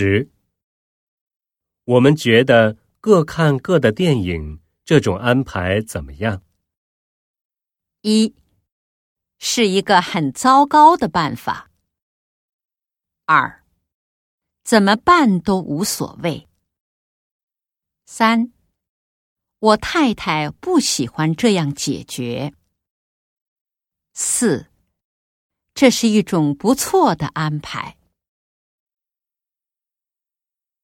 十我们觉得各看各的电影这种安排怎么样？一是一个很糟糕的办法。二怎么办都无所谓。三我太太不喜欢这样解决。四这是一种不错的安排。